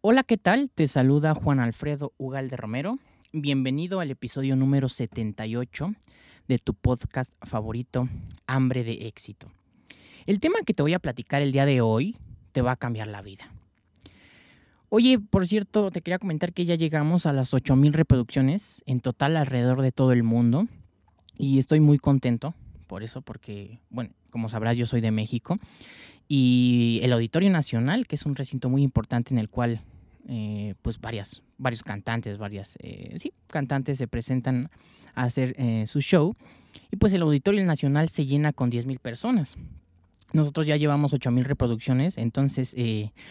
Hola, ¿qué tal? Te saluda Juan Alfredo Ugalde Romero. Bienvenido al episodio número 78 de tu podcast favorito, Hambre de Éxito. El tema que te voy a platicar el día de hoy te va a cambiar la vida. Oye, por cierto, te quería comentar que ya llegamos a las 8000 reproducciones en total alrededor de todo el mundo y estoy muy contento por eso, porque, bueno, como sabrás, yo soy de México y el Auditorio Nacional, que es un recinto muy importante en el cual, eh, pues, varias, varios cantantes, varias, eh, sí, cantantes se presentan a hacer eh, su show y pues el Auditorio Nacional se llena con 10.000 personas. Nosotros ya llevamos 8.000 reproducciones, entonces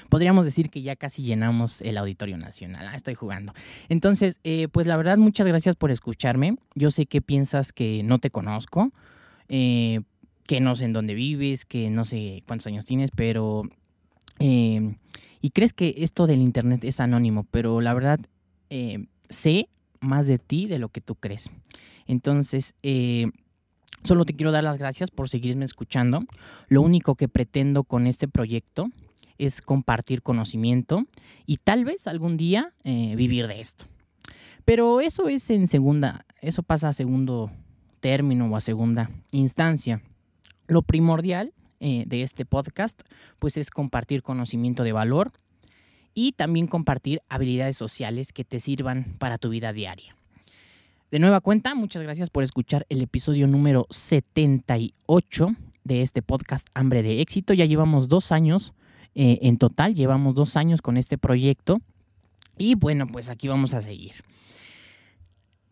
podríamos decir que ya casi llenamos el Auditorio Nacional. Ah, estoy jugando. Entonces, pues la verdad, muchas gracias por escucharme. Yo sé que piensas que no te conozco, eh, que no sé en dónde vives, que no sé cuántos años tienes, pero... Em, y crees que esto del Internet es anónimo, pero la verdad em, sé más de ti de lo que tú crees. Entonces, eh, solo te quiero dar las gracias por seguirme escuchando. Lo único que pretendo con este proyecto es compartir conocimiento y tal vez algún día eh, vivir de esto. Pero eso es en segunda, eso pasa a segundo término o a segunda instancia. Lo primordial eh, de este podcast pues es compartir conocimiento de valor y también compartir habilidades sociales que te sirvan para tu vida diaria. De nueva cuenta, muchas gracias por escuchar el episodio número 78 de este podcast Hambre de Éxito. Ya llevamos dos años eh, en total, llevamos dos años con este proyecto y bueno, pues aquí vamos a seguir.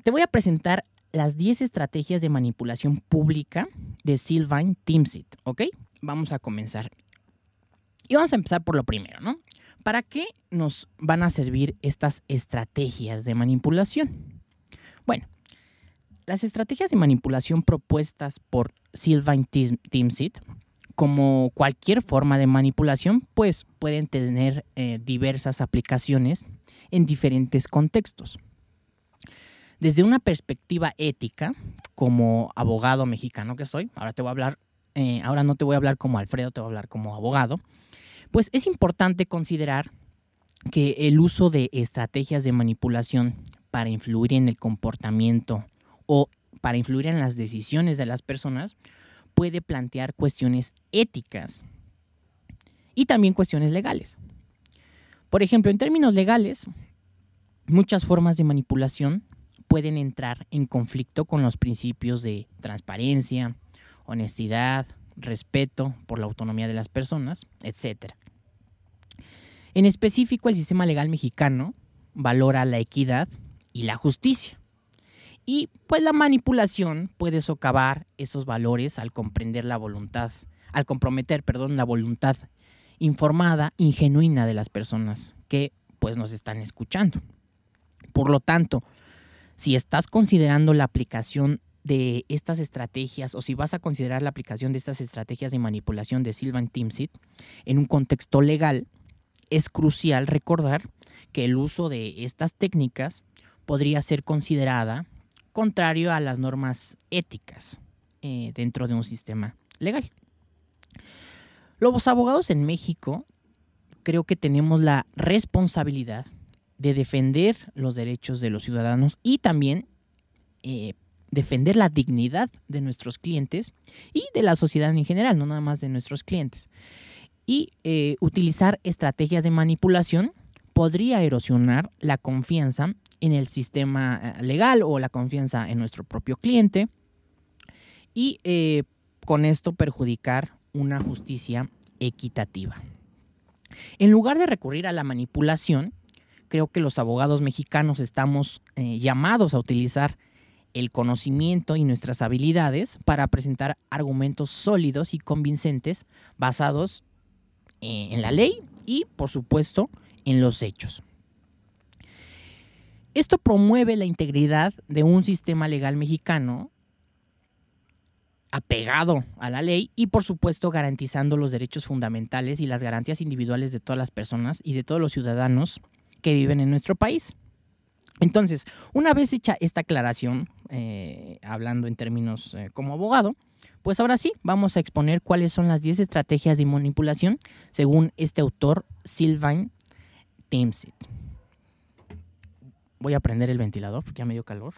Te voy a presentar las 10 estrategias de manipulación pública de Sylvain Timsit, ¿ok? Vamos a comenzar. Y vamos a empezar por lo primero, ¿no? ¿Para qué nos van a servir estas estrategias de manipulación? Bueno, las estrategias de manipulación propuestas por Sylvain Timsit, como cualquier forma de manipulación, pues pueden tener eh, diversas aplicaciones en diferentes contextos. Desde una perspectiva ética, como abogado mexicano que soy, ahora te voy a hablar, eh, ahora no te voy a hablar como Alfredo, te voy a hablar como abogado, pues es importante considerar que el uso de estrategias de manipulación para influir en el comportamiento o para influir en las decisiones de las personas puede plantear cuestiones éticas y también cuestiones legales. Por ejemplo, en términos legales, muchas formas de manipulación pueden entrar en conflicto con los principios de transparencia, honestidad, respeto por la autonomía de las personas, etc. En específico, el sistema legal mexicano valora la equidad y la justicia. Y pues la manipulación puede socavar esos valores al comprender la voluntad, al comprometer, perdón, la voluntad informada y genuina de las personas que pues nos están escuchando. Por lo tanto, si estás considerando la aplicación de estas estrategias o si vas a considerar la aplicación de estas estrategias de manipulación de Sylvan Timsit en un contexto legal, es crucial recordar que el uso de estas técnicas podría ser considerada contrario a las normas éticas eh, dentro de un sistema legal. Los abogados en México creo que tenemos la responsabilidad de defender los derechos de los ciudadanos y también eh, defender la dignidad de nuestros clientes y de la sociedad en general, no nada más de nuestros clientes. Y eh, utilizar estrategias de manipulación podría erosionar la confianza en el sistema eh, legal o la confianza en nuestro propio cliente y con esto perjudicar una justicia equitativa. En lugar de recurrir a la manipulación, creo que los abogados mexicanos estamos eh, llamados a utilizar el conocimiento y nuestras habilidades para presentar argumentos sólidos y convincentes basados eh, en la ley y, por supuesto, en los hechos. Esto promueve la integridad de un sistema legal mexicano apegado a la ley y por supuesto garantizando los derechos fundamentales y las garantías individuales de todas las personas y de todos los ciudadanos que viven en nuestro país. Entonces, una vez hecha esta aclaración, eh, hablando en términos eh, como abogado, pues ahora sí, vamos a exponer cuáles son las 10 estrategias de manipulación según este autor, Sylvain Temset. Voy a prender el ventilador porque ya me dio calor.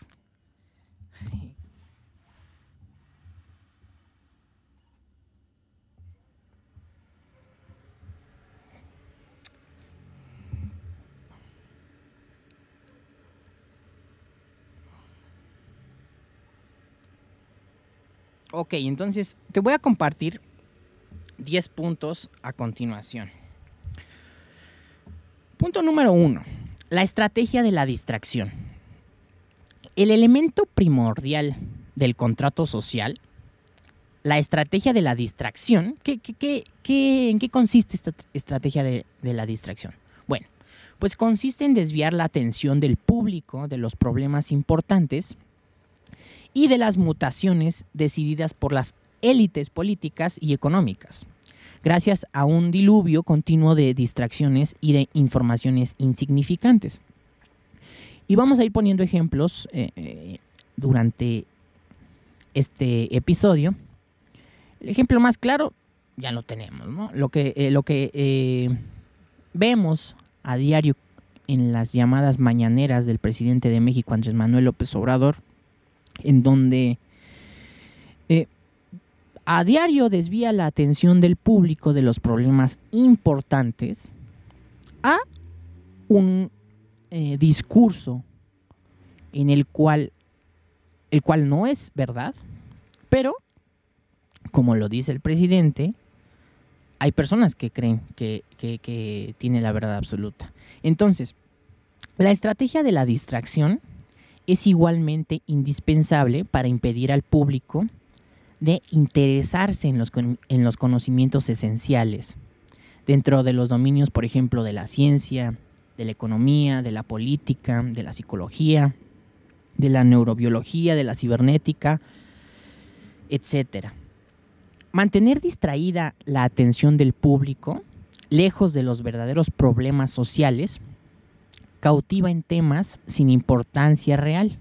Ok, entonces te voy a compartir 10 puntos a continuación. Punto número 1. La estrategia de la distracción. El elemento primordial del contrato social, la estrategia de la distracción, ¿qué, en qué consiste esta estrategia de la distracción? Bueno, pues consiste en desviar la atención del público de los problemas importantes y de las mutaciones decididas por las élites políticas y económicas, gracias a un diluvio continuo de distracciones y de informaciones insignificantes. Y vamos a ir poniendo ejemplos eh, eh, durante este episodio. El ejemplo más claro ya lo tenemos, ¿no? Lo que, eh, lo que vemos a diario en las llamadas mañaneras del presidente de México, Andrés Manuel López Obrador, en donde eh, a diario desvía la atención del público de los problemas importantes a un eh, discurso en el cual, el cual no es verdad, pero, como lo dice el presidente, hay personas que creen que, que tiene la verdad absoluta. Entonces, la estrategia de la distracción es igualmente indispensable para impedir al público de interesarse en los, en los conocimientos esenciales dentro de los dominios, por ejemplo, de la ciencia, de la economía, de la política, de la psicología, de la neurobiología, de la cibernética, etc. Mantener distraída la atención del público, lejos de los verdaderos problemas sociales, cautiva en temas sin importancia real.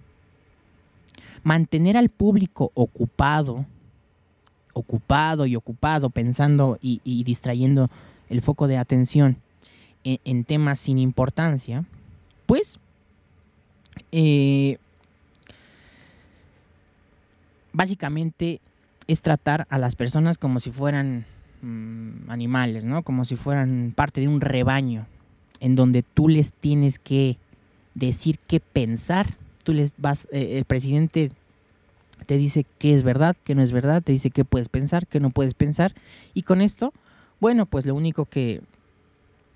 Mantener al público ocupado, ocupado y ocupado, pensando y, distrayendo el foco de atención en, temas sin importancia, pues eh, básicamente es tratar a las personas como si fueran mm, animales, ¿no? Como si fueran parte de un rebaño en donde tú les tienes que decir qué pensar. Tú les vas, eh, el presidente te dice qué es verdad, qué no es verdad, te dice qué puedes pensar, qué no puedes pensar. Y con esto, bueno, pues lo único que,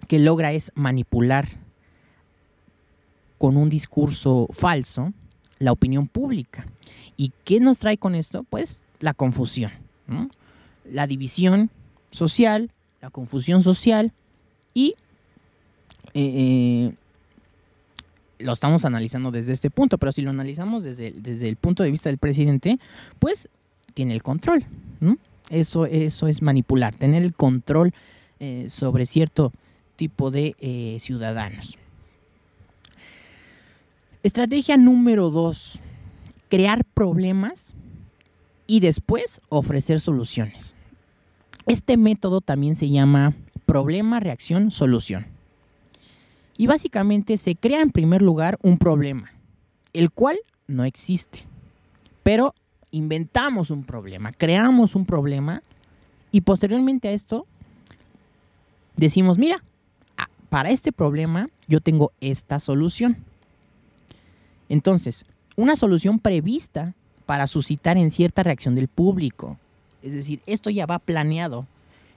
que logra es manipular con un discurso falso la opinión pública. ¿Y qué nos trae con esto? Pues la confusión, la división social, la confusión social y lo estamos analizando desde este punto, pero si lo analizamos desde, desde el punto de vista del presidente, pues tiene el control. Eso, eso es manipular, tener el control eh, sobre cierto tipo de eh, ciudadanos. Estrategia número dos, crear problemas y después ofrecer soluciones. Este método también se llama problema, reacción, solución. Y básicamente se crea en primer lugar un problema, el cual no existe. Pero inventamos un problema, creamos un problema y posteriormente a esto decimos, mira, ah, para este problema yo tengo esta solución. Entonces, una solución prevista para suscitar en cierta reacción del público. Es decir, esto ya va planeado.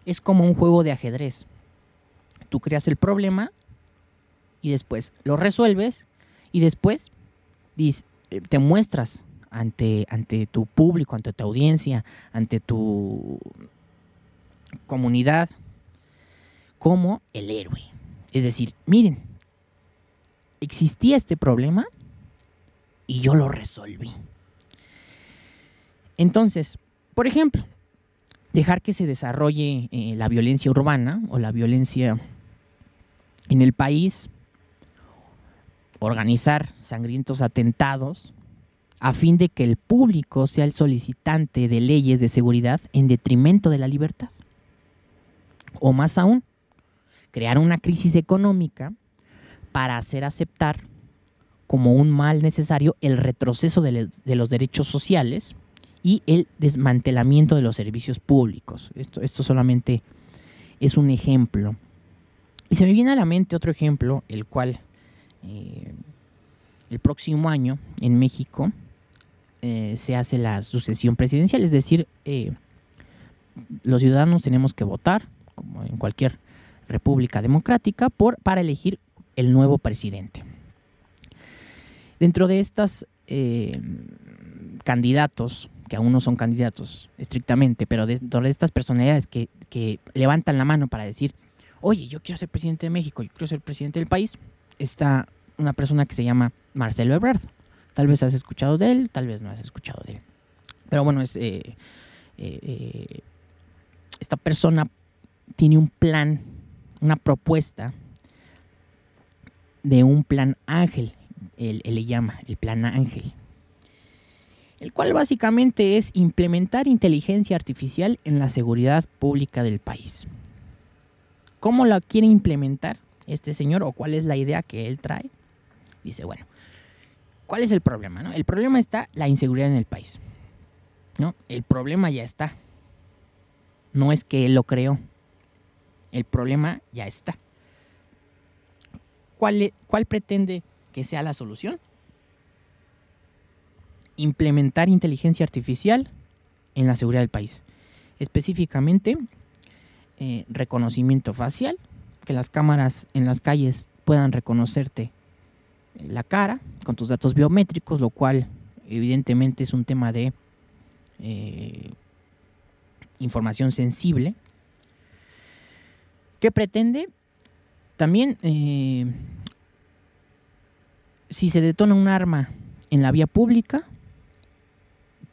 Es como un juego de ajedrez. Tú creas el problema y después lo resuelves y después eh, te muestras ante, ante tu público, ante tu audiencia, ante tu comunidad como el héroe. Es decir, miren, existía este problema y yo lo resolví. Entonces, por ejemplo, dejar que se desarrolle eh, la violencia urbana o la violencia en el país organizar sangrientos atentados a fin de que el público sea el solicitante de leyes de seguridad en detrimento de la libertad. O más aún, crear una crisis económica para hacer aceptar como un mal necesario el retroceso de, los derechos sociales y el desmantelamiento de los servicios públicos. Esto, esto solamente es un ejemplo. Y se me viene a la mente otro ejemplo, el cual eh, el próximo año en México eh, se hace la sucesión presidencial, es decir, eh, los ciudadanos tenemos que votar, como en cualquier república democrática, para elegir el nuevo presidente. Dentro de estos candidatos, que aún no son candidatos estrictamente, pero dentro de estas personalidades que levantan la mano para decir, oye, yo quiero ser presidente de México, yo quiero ser presidente del país, está una persona que se llama Marcelo Ebrard. Tal vez has escuchado de él, tal vez no has escuchado de él. Pero bueno, eh, eh, eh, esta persona tiene un plan, una propuesta de un plan ángel, él, le llama el plan ángel, el cual básicamente es implementar inteligencia artificial en la seguridad pública del país. ¿Cómo la quiere implementar este señor o cuál es la idea que él trae? Dice, bueno, ¿Cuál es el problema? No? El problema está la inseguridad en el país. ¿no? El problema ya está. No es que él lo creó. El problema ya está. ¿Cuál, ¿Cuál pretende que sea la solución? Implementar inteligencia artificial en la seguridad del país. Específicamente, eh, reconocimiento facial, que las cámaras en las calles puedan reconocerte la cara con tus datos biométricos, lo cual evidentemente es un tema de eh, información sensible. ¿Qué pretende? También, eh, si se detona un arma en la vía pública,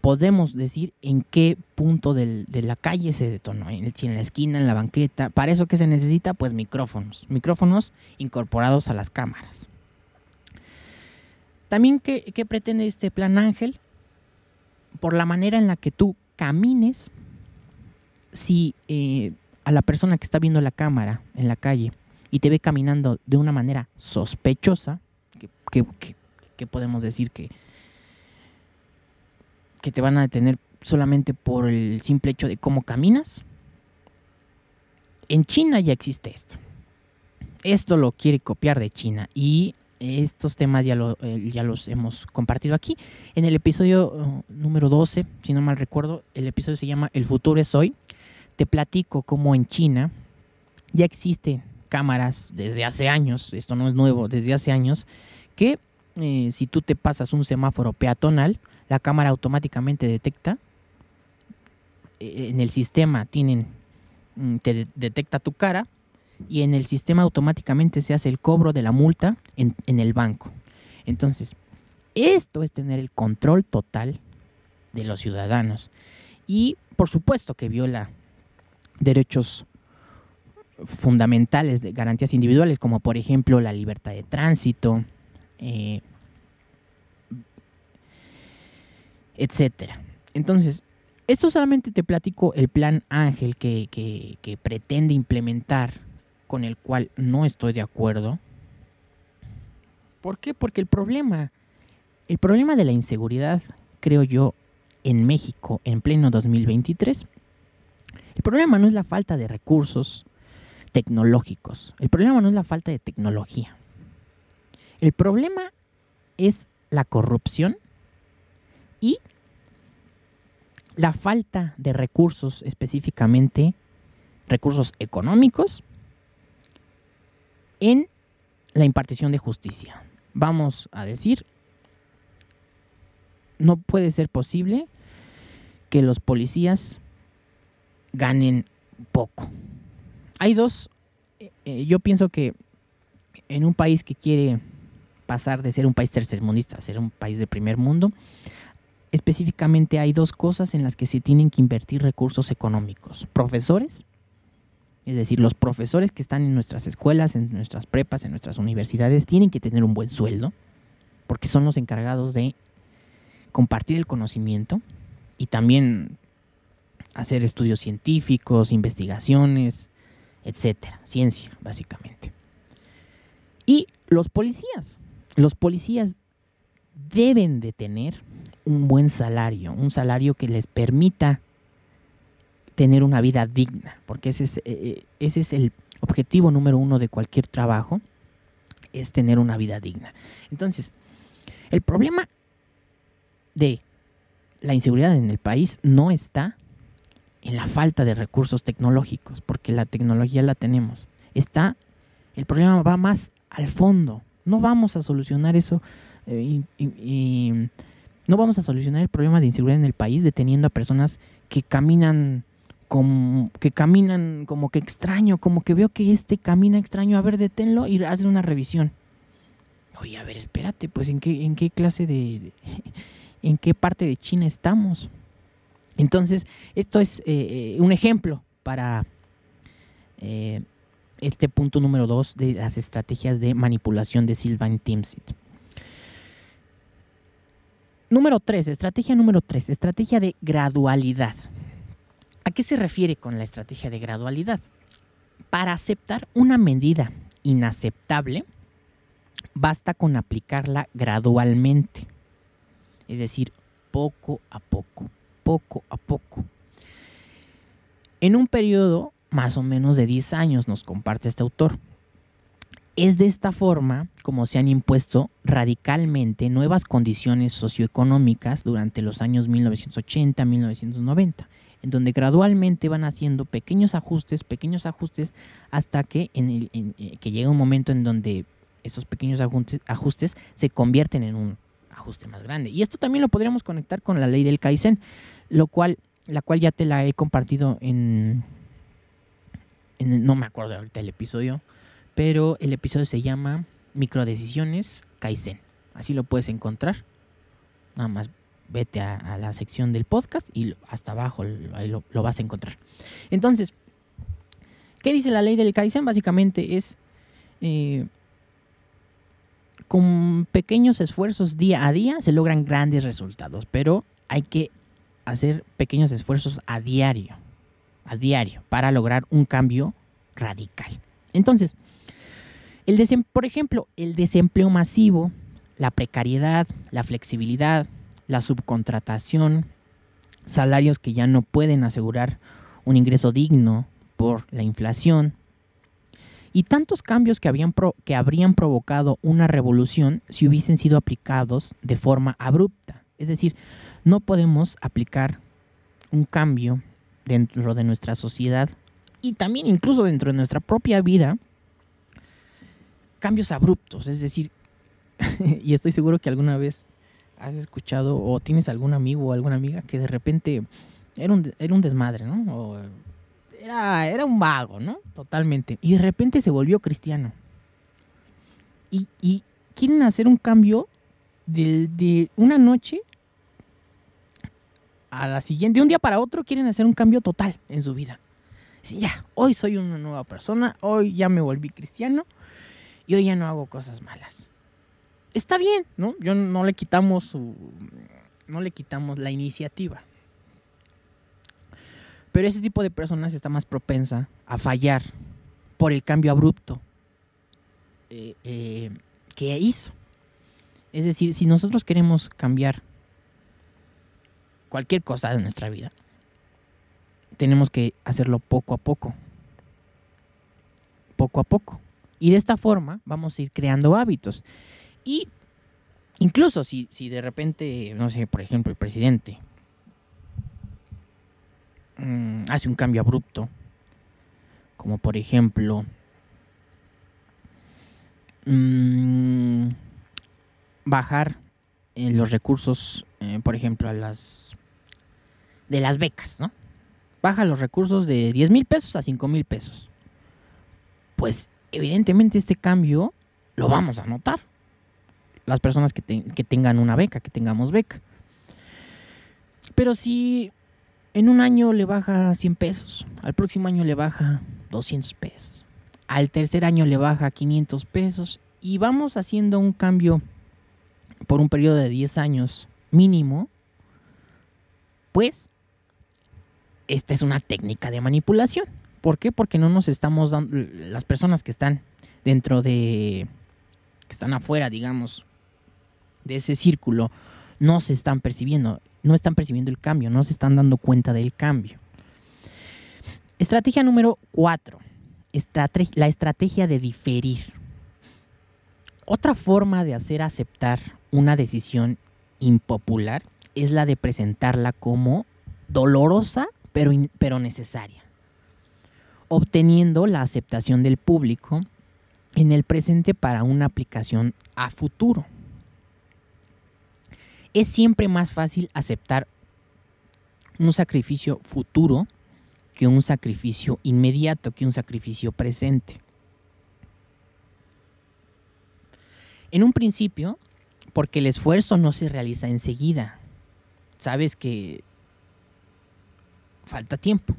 podemos decir en qué punto de la calle se detonó, si en la esquina, en la banqueta. Para eso que se necesita, pues micrófonos, micrófonos incorporados a las cámaras. También, ¿qué, pretende este plan Ángel? Por la manera en la que tú camines, si eh, a la persona que está viendo la cámara en la calle y te ve caminando de una manera sospechosa, que, podemos decir que, que te van a detener solamente por el simple hecho de cómo caminas. En China ya existe esto. Esto lo quiere copiar de China y estos temas ya, eh, ya los hemos compartido aquí. En el episodio uh, número 12, si no mal recuerdo, el episodio se llama El futuro es hoy. Te platico cómo en China ya existen cámaras desde hace años, esto no es nuevo, desde hace años, que eh, si tú te pasas un semáforo peatonal, la cámara automáticamente detecta. Eh, en el sistema tienen, mm, te detecta tu cara y en el sistema automáticamente se hace el cobro de la multa en, el banco. Entonces, esto es tener el control total de los ciudadanos. Y por supuesto que viola derechos fundamentales de garantías individuales, como por ejemplo la libertad de tránsito, eh, etcétera. Entonces, esto solamente te platico el plan Ángel que, que pretende implementar con el cual no estoy de acuerdo. ¿Por qué? Porque el problema, el problema de la inseguridad, creo yo, en México en pleno 2023, el problema no es la falta de recursos tecnológicos, el problema no es la falta de tecnología. El problema es la corrupción y la falta de recursos específicamente, recursos económicos en la impartición de justicia. Vamos a decir, no puede ser posible que los policías ganen poco. Hay dos, eh, eh, yo pienso que en un país que quiere pasar de ser un país tercermundista a ser un país de primer mundo, específicamente hay dos cosas en las que se tienen que invertir recursos económicos. Profesores es decir, los profesores que están en nuestras escuelas, en nuestras prepas, en nuestras universidades, tienen que tener un buen sueldo, porque son los encargados de compartir el conocimiento y también hacer estudios científicos, investigaciones, etcétera, ciencia, básicamente. Y los policías. Los policías deben de tener un buen salario, un salario que les permita tener una vida digna, porque ese es, eh, eh, ese es el objetivo número uno de cualquier trabajo, es tener una vida digna. Entonces, el problema de la inseguridad en el país no está en la falta de recursos tecnológicos, porque la tecnología la tenemos. Está, el problema va más al fondo. No vamos a solucionar eso eh, y, no vamos a solucionar el problema de inseguridad en el país deteniendo a personas que caminan como que caminan como que extraño, como que veo que este camina extraño, a ver, deténlo y hazle una revisión. Oye, a ver, espérate, pues en qué, en qué clase de, en qué parte de China estamos. Entonces, esto es eh, un ejemplo para eh, este punto número dos de las estrategias de manipulación de Sylvain Timsit. Número tres, estrategia número tres, estrategia de gradualidad. ¿A qué se refiere con la estrategia de gradualidad? Para aceptar una medida inaceptable, basta con aplicarla gradualmente. Es decir, poco a poco, poco a poco. En un periodo más o menos de 10 años, nos comparte este autor. Es de esta forma como se han impuesto radicalmente nuevas condiciones socioeconómicas durante los años 1980-1990 en donde gradualmente van haciendo pequeños ajustes, pequeños ajustes, hasta que, en el, eh, que llega un momento en donde esos pequeños ajustes, ajustes se convierten en un ajuste más grande. Y esto también lo podríamos conectar con la ley del Kaizen, lo cual, la cual ya te la he compartido en, en no me acuerdo ahorita el episodio, pero el episodio se llama Microdecisiones Kaizen. Así lo puedes encontrar. Nada más vete a, la sección del podcast y hasta abajo lo, vas a encontrar. Entonces, ¿qué dice la ley del Kaizen? Básicamente es eh, con pequeños esfuerzos día a día se logran grandes resultados, pero hay que hacer pequeños esfuerzos a diario, a diario, para lograr un cambio radical. Entonces, el por ejemplo, el desempleo masivo, la precariedad, la flexibilidad, la subcontratación, salarios que ya no pueden asegurar un ingreso digno por la inflación, y tantos cambios que, habían que habrían provocado una revolución si hubiesen sido aplicados de forma abrupta. Es decir, no podemos aplicar un cambio dentro de nuestra sociedad y también incluso dentro de nuestra propia vida, cambios abruptos. Es decir, y estoy seguro que alguna vez has escuchado o tienes algún amigo o alguna amiga que de repente era un, era un desmadre, ¿no? era, era un vago, ¿no? Totalmente. Y de repente se volvió cristiano. Y, quieren hacer un cambio de, de, una noche a la siguiente, de un día para otro, quieren hacer un cambio total en su vida. Dicen, ya, hoy soy una nueva persona, hoy ya me volví cristiano y hoy ya no hago cosas malas está bien, ¿no? Yo no le quitamos su, no le quitamos la iniciativa. Pero ese tipo de personas está más propensa a fallar por el cambio abrupto eh, eh, que hizo. Es decir, si nosotros queremos cambiar cualquier cosa de nuestra vida, tenemos que hacerlo poco a poco. Poco a poco. Y de esta forma vamos a ir creando hábitos. Y incluso si, si de repente, no sé, por ejemplo, el presidente mm, hace un cambio abrupto, como por ejemplo, mm, bajar eh, los recursos, eh, por ejemplo, a las de las becas, ¿no? Baja los recursos de 10 mil pesos a 5 mil pesos. Pues evidentemente este cambio lo vamos a notar las personas que, tengan una beca, que tengamos beca. Pero si en un año le baja 100 pesos, al próximo año le baja 200 pesos, al tercer año le baja 500 pesos y vamos haciendo un cambio por un periodo de 10 años mínimo, pues esta es una técnica de manipulación. ¿Por qué? Porque no nos estamos dando, las personas que están dentro de que están afuera, digamos, de ese círculo, no se están percibiendo, no están percibiendo el cambio, no se están dando cuenta del cambio. Estrategia número cuatro, la estrategia de diferir. Otra forma de hacer aceptar una decisión impopular es la de presentarla como dolorosa pero, pero necesaria, obteniendo la aceptación del público en el presente para una aplicación a futuro. Es siempre más fácil aceptar un sacrificio futuro que un sacrificio inmediato, que un sacrificio presente. En un principio, porque el esfuerzo no se realiza enseguida. Sabes que falta tiempo.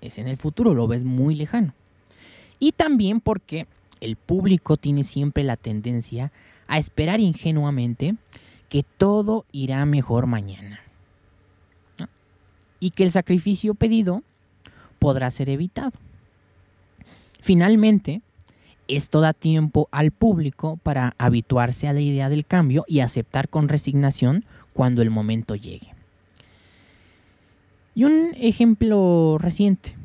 Es en el futuro, lo ves muy lejano. Y también porque el público tiene siempre la tendencia a esperar ingenuamente que todo irá mejor mañana. Y que el sacrificio pedido podrá ser evitado. Finalmente, esto da tiempo al público para habituarse a la idea del cambio y aceptar con resignación cuando el momento llegue. Y un ejemplo reciente,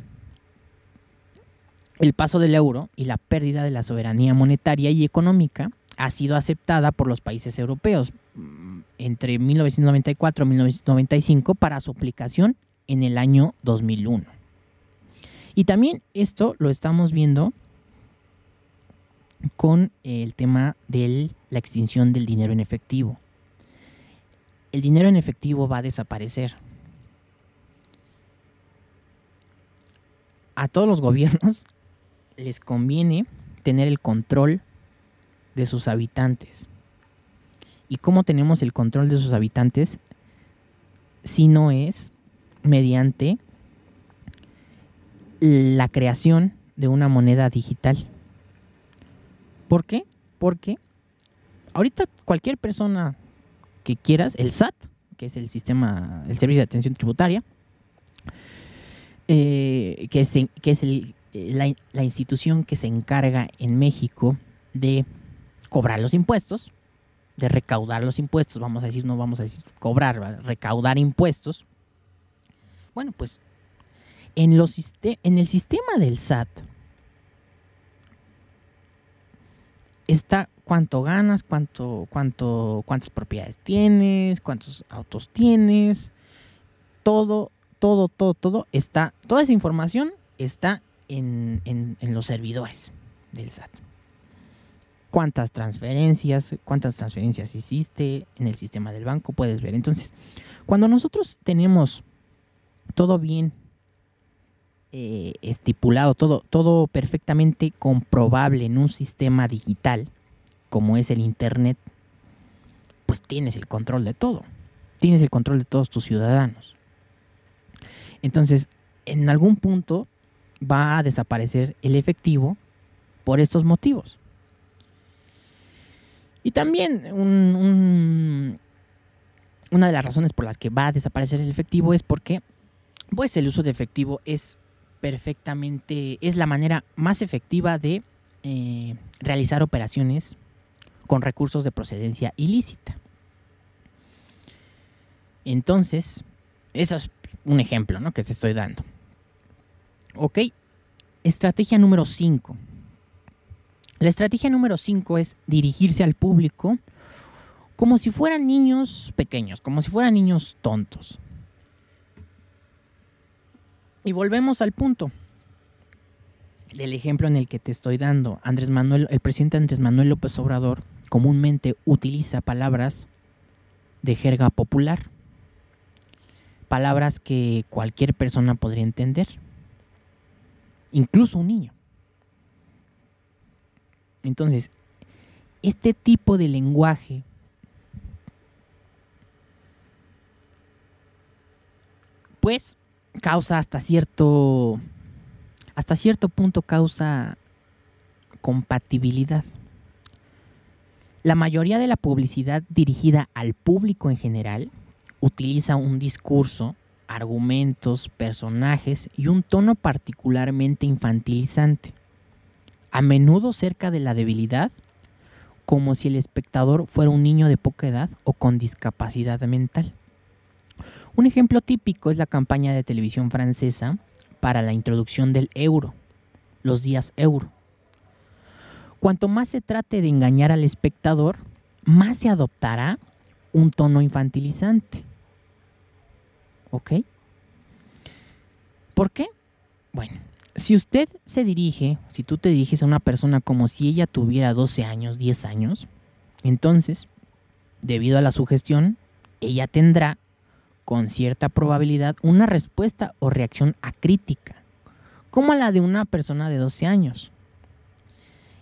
el paso del euro y la pérdida de la soberanía monetaria y económica ha sido aceptada por los países europeos mm, entre 1994 y 1995 para su aplicación en el año 2001. Y también esto lo estamos viendo con el tema de la extinción del dinero en efectivo. El dinero en efectivo va a desaparecer. A todos los gobiernos les conviene tener el control de sus habitantes. ¿Y cómo tenemos el control de sus habitantes si no es mediante la creación de una moneda digital? ¿Por qué? Porque ahorita cualquier persona que quieras, el SAT, que es el sistema, el servicio de atención tributaria, eh, que es, que es la, institución que se encarga en México de cobrar los impuestos, de recaudar los impuestos, vamos a decir, no vamos a decir cobrar, recaudar impuestos. Bueno, pues en, en el sistema del SAT está cuánto ganas, cuánto, cuánto, cuántas propiedades tienes, cuántos autos tienes, todo, todo, todo, todo está, toda esa información está en, en los servidores del SAT cuántas transferencias, cuántas transferencias hiciste en el sistema del banco, puedes ver. Entonces, cuando nosotros tenemos todo bien eh, estipulado, todo, todo perfectamente comprobable en un sistema digital, como es el Internet, pues tienes el control de todo. Tienes el control de todos tus ciudadanos. Entonces, en algún punto va a desaparecer el efectivo por estos motivos. Y también una de las razones por las que va a desaparecer el efectivo es porque pues el uso de efectivo es perfectamente, es la manera más efectiva de eh, realizar operaciones con recursos de procedencia ilícita. Entonces, eso es un ejemplo ¿no? que te estoy dando. Ok, estrategia número 5 la estrategia número 5 es dirigirse al público como si fueran niños pequeños, como si fueran niños tontos. Y volvemos al punto del ejemplo en el que te estoy dando. Andrés Manuel, el presidente Andrés Manuel López Obrador comúnmente utiliza palabras de jerga popular, palabras que cualquier persona podría entender, incluso un niño. Entonces, este tipo de lenguaje pues causa hasta cierto hasta cierto punto causa compatibilidad. La mayoría de la publicidad dirigida al público en general utiliza un discurso, argumentos, personajes y un tono particularmente infantilizante a menudo cerca de la debilidad, como si el espectador fuera un niño de poca edad o con discapacidad mental. Un ejemplo típico es la campaña de televisión francesa para la introducción del euro, los días euro. Cuanto más se trate de engañar al espectador, más se adoptará un tono infantilizante. ¿Ok? ¿Por qué? Bueno, si usted se dirige, si tú te diriges a una persona como si ella tuviera 12 años, 10 años, entonces, debido a la sugestión, ella tendrá con cierta probabilidad una respuesta o reacción acrítica, como la de una persona de 12 años.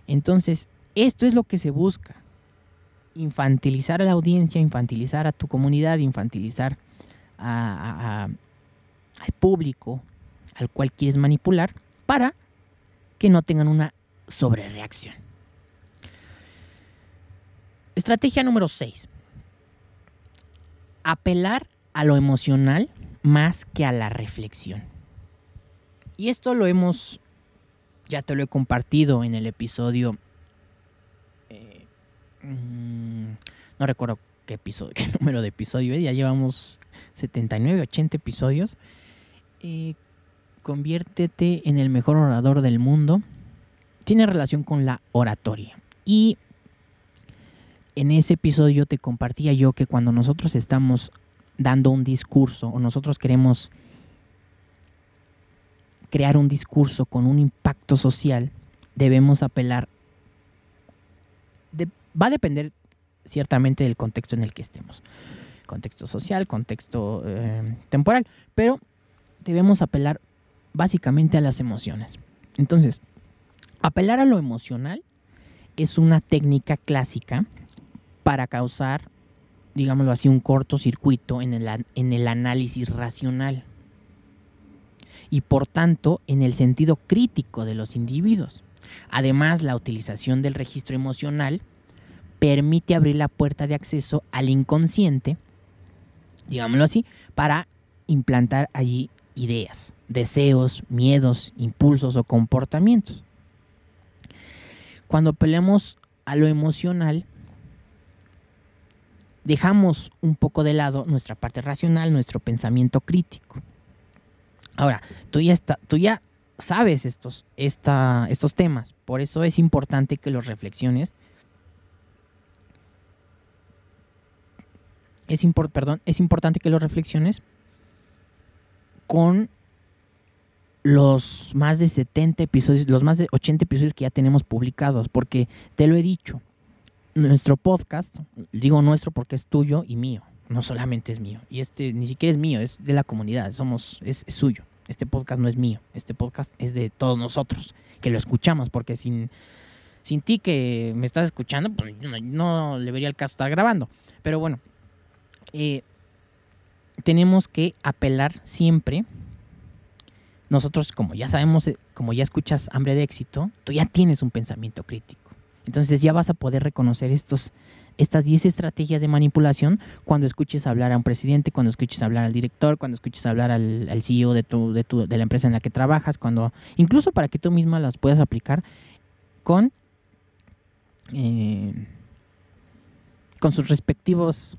Entonces, esto es lo que se busca. Infantilizar a la audiencia, infantilizar a tu comunidad, infantilizar al público al cual quieres manipular para que no tengan una sobrereacción. Estrategia número 6. Apelar a lo emocional más que a la reflexión. Y esto lo hemos, ya te lo he compartido en el episodio, eh, mm, no recuerdo qué episodio, qué número de episodio, ya llevamos 79, 80 episodios. Eh, conviértete en el mejor orador del mundo. Tiene relación con la oratoria. Y en ese episodio te compartía yo que cuando nosotros estamos dando un discurso o nosotros queremos crear un discurso con un impacto social, debemos apelar. va a depender ciertamente del contexto en el que estemos. Contexto social, contexto eh, temporal. Pero debemos apelar básicamente a las emociones. Entonces, apelar a lo emocional es una técnica clásica para causar digámoslo así, un cortocircuito en el, en el análisis racional y por tanto en el sentido crítico de los individuos. Además, la utilización del registro emocional permite abrir la puerta de acceso al inconsciente, digámoslo así, para implantar allí ideas, deseos, miedos, impulsos o comportamientos. Cuando peleamos a lo emocional, dejamos un poco de lado nuestra parte racional, nuestro pensamiento crítico. Ahora, tú ya, está, tú ya sabes estos, estos temas, por eso es importante que los reflexiones. Es, perdón, es importante que los reflexiones con los más de 70 episodios, los más de 80 episodios que ya tenemos publicados, porque te lo he dicho, nuestro podcast, digo nuestro porque es tuyo y mío, no solamente es mío. Y este ni siquiera es mío, es de la comunidad, somos, es, suyo. Este podcast no es mío, este podcast es de todos nosotros, que lo escuchamos, porque sin, sin ti que me estás escuchando, pues no, le vería el caso estar grabando. Pero bueno, eh, tenemos que apelar siempre. Nosotros, como ya sabemos, eh, como ya escuchas hambre de éxito, tú ya tienes un pensamiento crítico. Entonces ya vas a poder reconocer estos, estas 10 estrategias de manipulación cuando escuches hablar a un presidente, cuando escuches hablar al director, cuando escuches hablar al, CEO de, tu, de, tu, de la empresa en la que trabajas, cuando incluso para que tú misma las puedas aplicar con, eh, con sus respectivos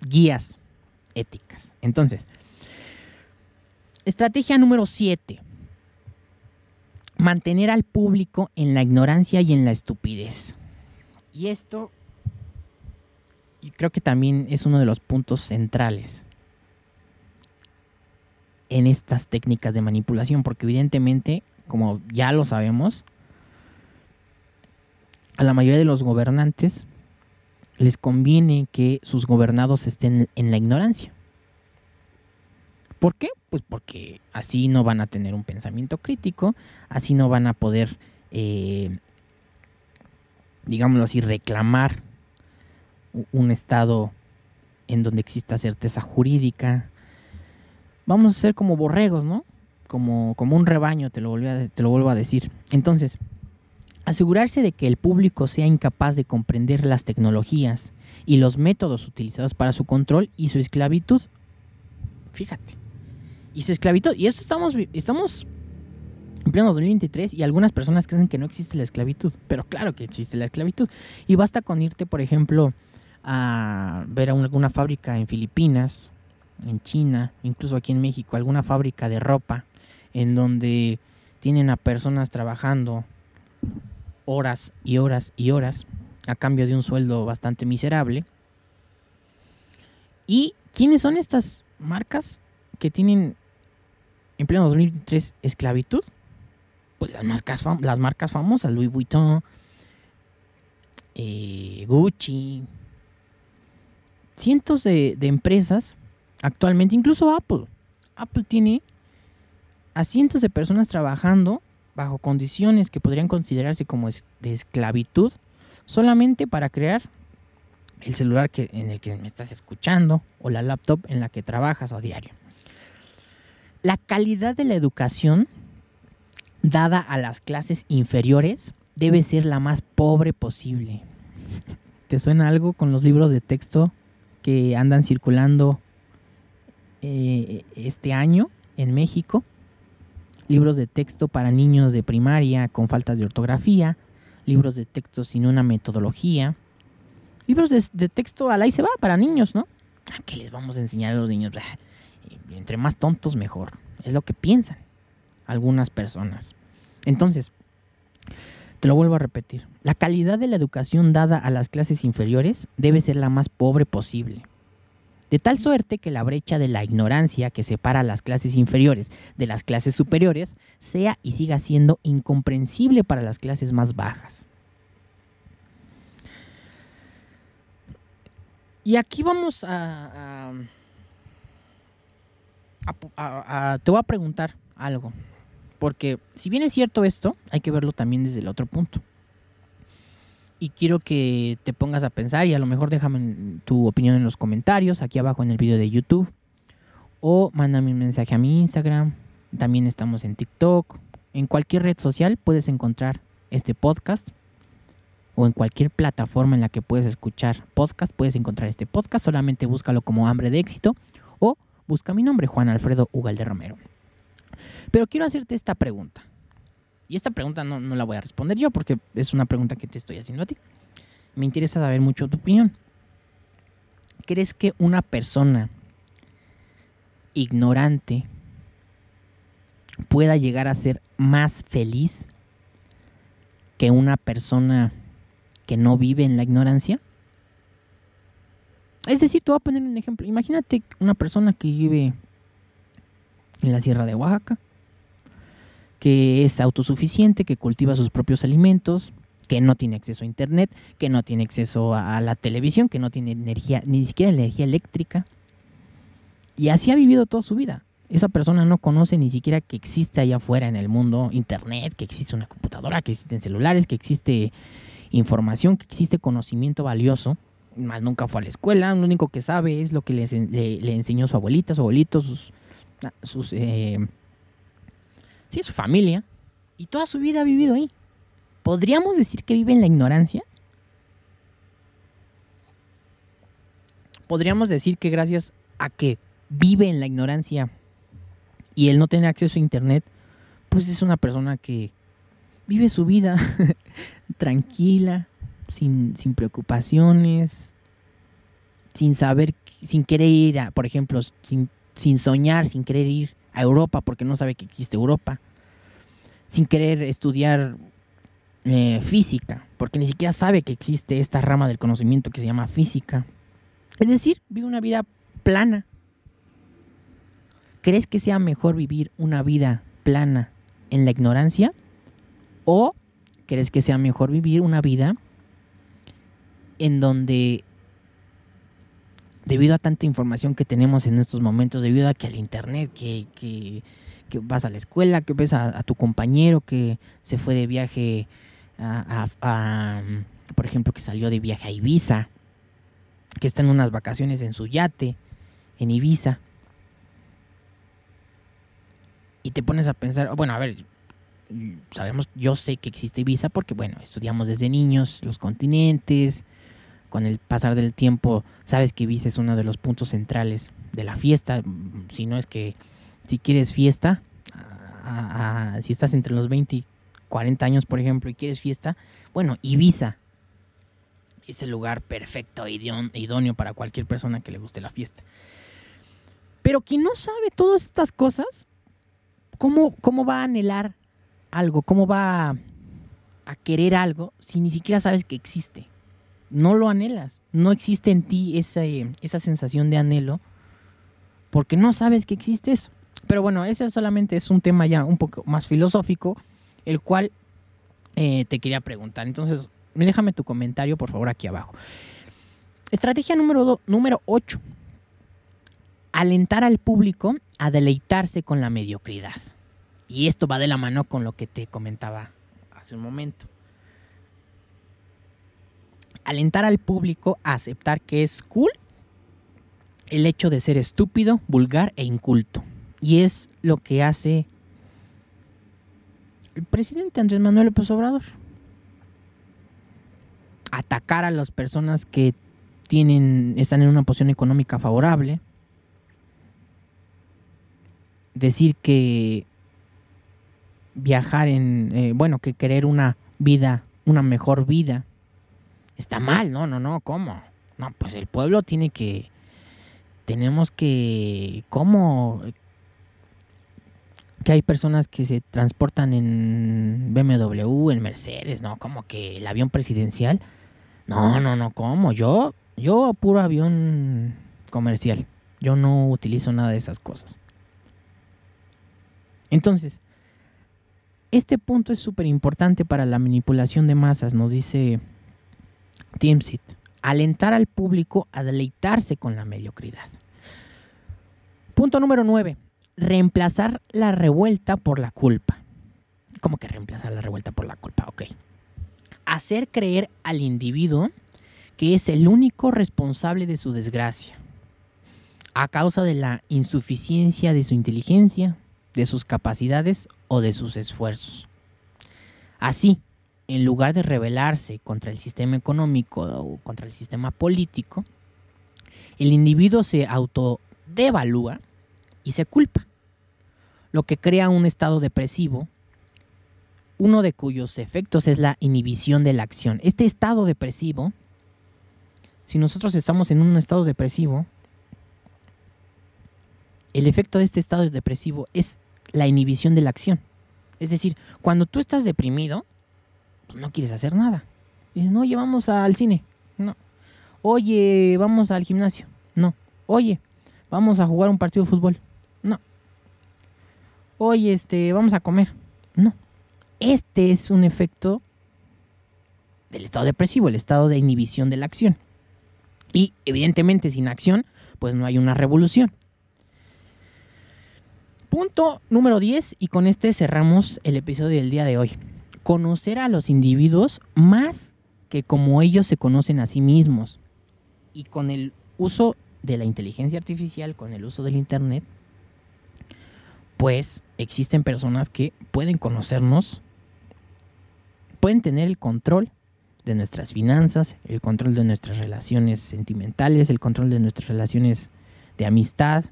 guías éticas. Entonces, estrategia número 7 mantener al público en la ignorancia y en la estupidez. Y esto creo que también es uno de los puntos centrales en estas técnicas de manipulación, porque evidentemente, como ya lo sabemos, a la mayoría de los gobernantes les conviene que sus gobernados estén en la ignorancia. ¿Por qué? Pues porque así no van a tener un pensamiento crítico, así no van a poder, eh, digámoslo así, reclamar un estado en donde exista certeza jurídica. Vamos a ser como borregos, ¿no? Como, como un rebaño, te lo, te lo vuelvo a decir. Entonces, asegurarse de que el público sea incapaz de comprender las tecnologías y los métodos utilizados para su control y su esclavitud. Fíjate y su esclavitud. Y esto estamos, estamos en pleno 2023 y algunas personas creen que no existe la esclavitud, pero claro que existe la esclavitud. Y basta con irte, por ejemplo, a ver a alguna fábrica en Filipinas, en China, incluso aquí en México, alguna fábrica de ropa, en donde tienen a personas trabajando horas y horas y horas a cambio de un sueldo bastante miserable. ¿Y quiénes son estas marcas que tienen en pleno 2003 esclavitud? Pues las marcas, las marcas famosas, Louis Vuitton, eh, Gucci, cientos de, de empresas actualmente, incluso Apple. Apple tiene a cientos de personas trabajando bajo condiciones que podrían considerarse como de esclavitud solamente para crear el celular que, en el que me estás escuchando o la laptop en la que trabajas a diario. La calidad de la educación dada a las clases inferiores debe ser la más pobre posible. ¿Te suena algo con los libros de texto que andan circulando eh, este año en México? Libros de texto para niños de primaria con faltas de ortografía, libros de texto sin una metodología, libros de, texto al ahí se va para niños, ¿no? Ah, ¿Qué les vamos a enseñar a los niños? Ah, entre más tontos mejor, es lo que piensan algunas personas. Entonces, te lo vuelvo a repetir, la calidad de la educación dada a las clases inferiores debe ser la más pobre posible. De tal suerte que la brecha de la ignorancia que separa a las clases inferiores de las clases superiores sea y siga siendo incomprensible para las clases más bajas. Y aquí vamos a, Te voy a preguntar algo. Porque si bien es cierto esto, hay que verlo también desde el otro punto. Y quiero que te pongas a pensar y a lo mejor déjame tu opinión en los comentarios, aquí abajo en el video de YouTube. O mándame un mensaje a mi Instagram. También estamos en TikTok. En cualquier red social puedes encontrar este podcast o en cualquier plataforma en la que puedes escuchar podcast, puedes encontrar este podcast. Solamente búscalo como Hambre de Éxito o busca mi nombre, Juan Alfredo Ugalde Romero. Pero quiero hacerte esta pregunta. Y esta pregunta no, no la voy a responder yo porque es una pregunta que te estoy haciendo a ti. Me interesa saber mucho tu opinión. ¿Crees que una persona ignorante pueda llegar a ser más feliz que una persona que no vive en la ignorancia? Es decir, te voy a poner un ejemplo. Imagínate una persona que vive en la Sierra de Oaxaca, que es autosuficiente, que cultiva sus propios alimentos, que no tiene acceso a internet, que no tiene acceso a la televisión, que no tiene energía, ni siquiera energía eléctrica. Y así ha vivido toda su vida. Esa persona no conoce ni siquiera que existe allá afuera en el mundo internet, que existe una computadora, que existen celulares, que existe información, que existe conocimiento valioso, más nunca fue a la escuela, lo único que sabe es lo que le, enseñó su abuelita, su abuelito, sus, ah, sus eh, sí, su familia, y toda su vida ha vivido ahí. ¿Podríamos decir que vive en la ignorancia? Podríamos decir que gracias a que vive en la ignorancia y él no tiene acceso a internet, pues es una persona que vive su vida tranquila, sin, preocupaciones, sin saber, sin querer ir a, por ejemplo, sin, sin soñar, sin querer ir a Europa porque no sabe que existe Europa, sin querer estudiar eh, física porque ni siquiera sabe que existe esta rama del conocimiento que se llama física. Es decir, vive una vida plana. ¿Crees que sea mejor vivir una vida plana en la ignorancia ¿O crees que sea mejor vivir una vida en donde, debido a tanta información que tenemos en estos momentos, debido a que al Internet, que, que, vas a la escuela, que ves a, tu compañero que se fue de viaje a, por ejemplo, que salió de viaje a Ibiza, que está en unas vacaciones en su yate, en Ibiza, y te pones a pensar, bueno, a ver, sabemos, yo sé que existe Ibiza porque, bueno, estudiamos desde niños los continentes. Con el pasar del tiempo, sabes que Ibiza es uno de los puntos centrales de la fiesta. Si no es que, si quieres fiesta, si estás entre los 20 y 40 años, por ejemplo, y quieres fiesta, bueno, Ibiza es el lugar perfecto, idóneo para cualquier persona que le guste la fiesta. Pero quien no sabe todas estas cosas, ¿cómo, cómo va a anhelar algo? ¿Cómo va a, querer algo si ni siquiera sabes que existe? No lo anhelas. No existe en ti esa, esa sensación de anhelo porque no sabes que existe eso. Pero bueno, ese solamente es un tema ya un poco más filosófico, el cual eh, te quería preguntar. Entonces, déjame tu comentario, por favor, aquí abajo. Estrategia número, número 8. Alentar al público a deleitarse con la mediocridad. Y esto va de la mano con lo que te comentaba hace un momento. Alentar al público a aceptar que es cool el hecho de ser estúpido, vulgar e inculto. Y es lo que hace el presidente Andrés Manuel López Obrador. Atacar a las personas que tienen, están en una posición económica favorable, decir que viajar en, eh, bueno, que querer una vida, una mejor vida, está mal, no, no, no, ¿cómo? No, pues el pueblo tiene que, tenemos que, ¿cómo? Que hay personas que se transportan en BMW, en Mercedes, ¿no? Como que el avión presidencial no, no, no, ¿cómo? Yo, yo puro avión comercial. Yo no utilizo nada de esas cosas. Entonces, este punto es súper importante para la manipulación de masas, nos dice Timsit. Alentar al público a deleitarse con la mediocridad. Punto número 9. Reemplazar la revuelta por la culpa. ¿Cómo que reemplazar la revuelta por la culpa? Ok hacer creer al individuo que es el único responsable de su desgracia, a causa de la insuficiencia de su inteligencia, de sus capacidades o de sus esfuerzos. Así, en lugar de rebelarse contra el sistema económico o contra el sistema político, el individuo se autodevalúa y se culpa, lo que crea un estado depresivo uno de cuyos efectos es la inhibición de la acción. Este estado depresivo, si nosotros estamos en un estado depresivo, el efecto de este estado depresivo es la inhibición de la acción. Es decir, cuando tú estás deprimido, pues no quieres hacer nada. Dices, no, oye, vamos al cine. No. Oye, vamos al gimnasio. No. Oye, vamos a jugar un partido de fútbol. No. Oye, este, vamos a comer. No. Este es un efecto del estado depresivo, el estado de inhibición de la acción. Y evidentemente sin acción, pues no hay una revolución. Punto número 10 y con este cerramos el episodio del día de hoy. Conocer a los individuos más que como ellos se conocen a sí mismos. Y con el uso de la inteligencia artificial, con el uso del Internet, pues existen personas que pueden conocernos pueden tener el control de nuestras finanzas, el control de nuestras relaciones sentimentales, el control de nuestras relaciones de amistad,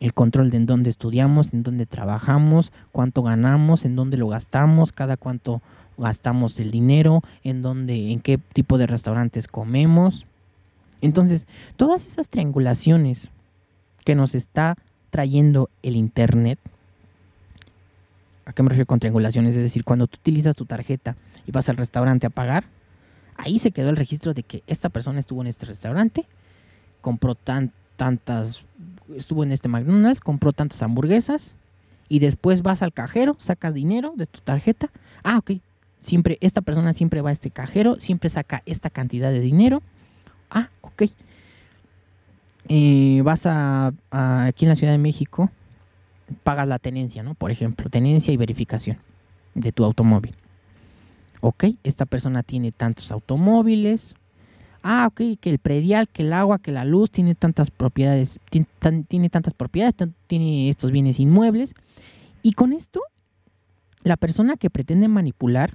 el control de en dónde estudiamos, en dónde trabajamos, cuánto ganamos, en dónde lo gastamos, cada cuánto gastamos el dinero, en dónde, en qué tipo de restaurantes comemos. Entonces, todas esas triangulaciones que nos está trayendo el internet, ¿a qué me refiero con triangulaciones? Es decir, cuando tú utilizas tu tarjeta y vas al restaurante a pagar, ahí se quedó el registro de que esta persona estuvo en este restaurante, compró tantas, estuvo en este McDonald's, compró tantas hamburguesas y después vas al cajero, sacas dinero de tu tarjeta. Ah, ok. Siempre, esta persona siempre va a este cajero, siempre saca esta cantidad de dinero. Ah, ok. Eh, vas a, aquí en la Ciudad de México, pagas la tenencia, ¿no? Por ejemplo, tenencia y verificación de tu automóvil ok, esta persona tiene tantos automóviles, ah, ok, que el predial, que el agua, que la luz tiene tantas propiedades, tiene, tantas propiedades, tiene estos bienes inmuebles. Y con esto, la persona que pretende manipular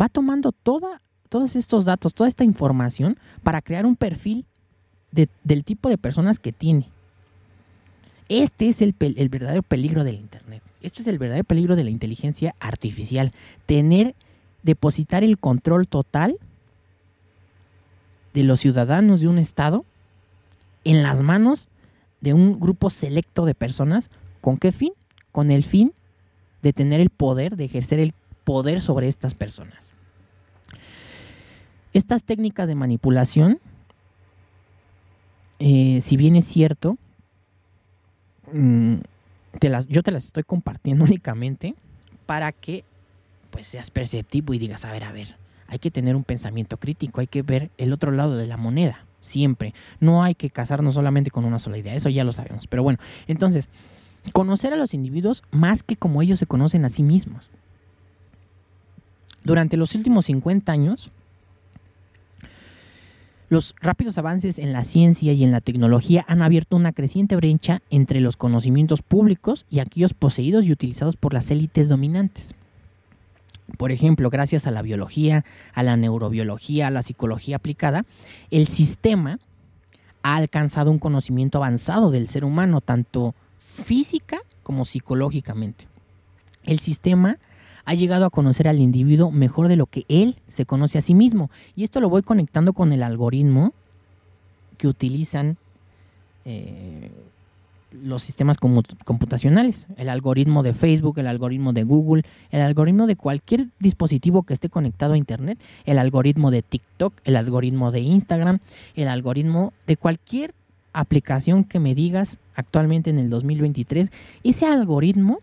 va tomando todos estos datos, toda esta información para crear un perfil del tipo de personas que tiene. Este es el, el verdadero peligro del Internet. Esto es el verdadero peligro de la inteligencia artificial. Tener, depositar el control total de los ciudadanos de un Estado en las manos de un grupo selecto de personas. ¿Con qué fin? Con el fin de tener el poder, de ejercer el poder sobre estas personas. Estas técnicas de manipulación, eh, si bien es cierto, mm, yo te las estoy compartiendo únicamente para que pues seas perceptivo y digas, a ver, a ver, hay que tener un pensamiento crítico, hay que ver el otro lado de la moneda, siempre. No hay que casarnos solamente con una sola idea, eso ya lo sabemos. Pero bueno, entonces, conocer a los individuos más que como ellos se conocen a sí mismos. Durante los últimos 50 años, los rápidos avances en la ciencia y en la tecnología han abierto una creciente brecha entre los conocimientos públicos y aquellos poseídos y utilizados por las élites dominantes. Por ejemplo, gracias a la biología, a la neurobiología, a la psicología aplicada, el sistema ha alcanzado un conocimiento avanzado del ser humano, tanto física como psicológicamente. El sistema ha llegado a conocer al individuo mejor de lo que él se conoce a sí mismo. Y esto lo voy conectando con el algoritmo que utilizan eh, los sistemas computacionales. El algoritmo de Facebook, el algoritmo de Google, el algoritmo de cualquier dispositivo que esté conectado a Internet, el algoritmo de TikTok, el algoritmo de Instagram, el algoritmo de cualquier aplicación que me digas actualmente en el 2023. Ese algoritmo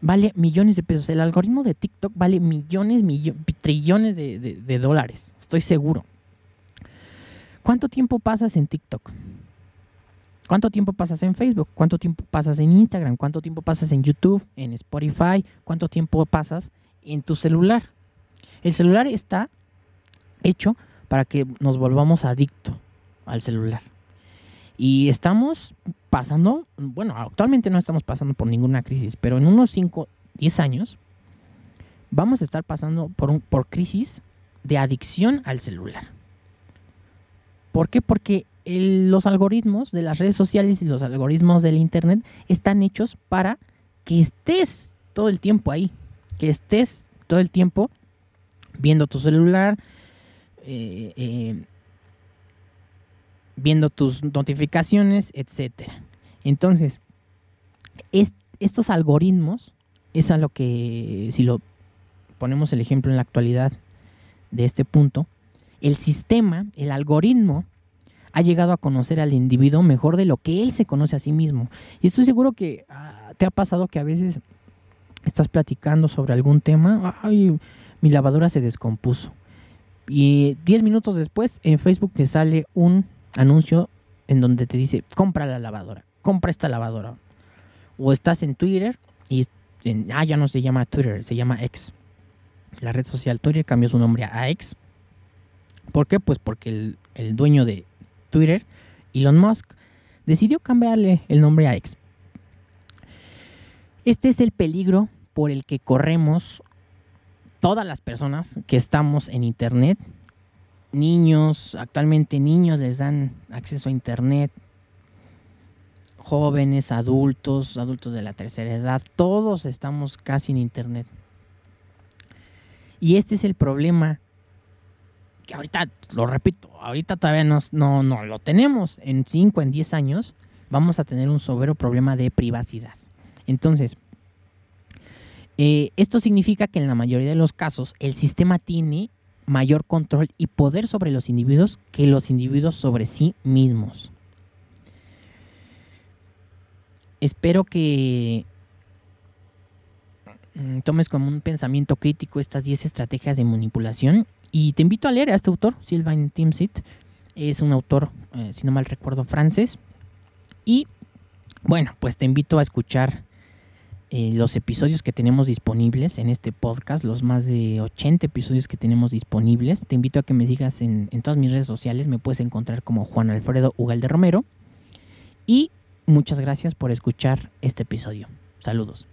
vale millones de pesos. El algoritmo de TikTok vale millones, millones trillones de, dólares. Estoy seguro. ¿Cuánto tiempo pasas en TikTok? ¿Cuánto tiempo pasas en Facebook? ¿Cuánto tiempo pasas en Instagram? ¿Cuánto tiempo pasas en YouTube? ¿En Spotify? ¿Cuánto tiempo pasas en tu celular? El celular está hecho para que nos volvamos adictos al celular. Y estamos pasando, bueno, actualmente no estamos pasando por ninguna crisis, pero en unos 5, 10 años vamos a estar pasando por, un, por crisis de adicción al celular. ¿Por qué? Porque los algoritmos de las redes sociales y los algoritmos del Internet están hechos para que estés todo el tiempo ahí, que estés todo el tiempo viendo tu celular, eh, eh, viendo tus notificaciones, etcétera. Entonces, estos algoritmos es a lo que, si lo ponemos el ejemplo en la actualidad de este punto, el sistema, el algoritmo, ha llegado a conocer al individuo mejor de lo que él se conoce a sí mismo. Y estoy seguro que ah, te ha pasado que a veces estás platicando sobre algún tema, ay, mi lavadora se descompuso. Y 10 minutos después en Facebook te sale un anuncio en donde te dice, compra la lavadora, compra esta lavadora. O estás en Twitter y ah, ya no se llama Twitter, se llama X. La red social Twitter cambió su nombre a X. ¿Por qué? Pues porque el, el dueño de Twitter, Elon Musk, decidió cambiarle el nombre a X. Este es el peligro por el que corremos todas las personas que estamos en Internet niños, actualmente niños les dan acceso a Internet, jóvenes, adultos, adultos de la tercera edad, todos estamos casi en Internet. Y este es el problema que ahorita, lo repito, ahorita todavía no, no, no lo tenemos. En 5, en 10 años vamos a tener un severo problema de privacidad. Entonces, eh, esto significa que en la mayoría de los casos el sistema tiene mayor control y poder sobre los individuos que los individuos sobre sí mismos. Espero que mm, tomes como un pensamiento crítico estas 10 estrategias de manipulación y te invito a leer a este autor, Sylvain Timsit. Es un autor, eh, si no mal recuerdo, francés. Y bueno, pues te invito a escuchar eh, los episodios que tenemos disponibles en este podcast, los más de 80 episodios que tenemos disponibles. Te invito a que me sigas en, en todas mis redes sociales, me puedes encontrar como Juan Alfredo Ugalde Romero. Y muchas gracias por escuchar este episodio. Saludos.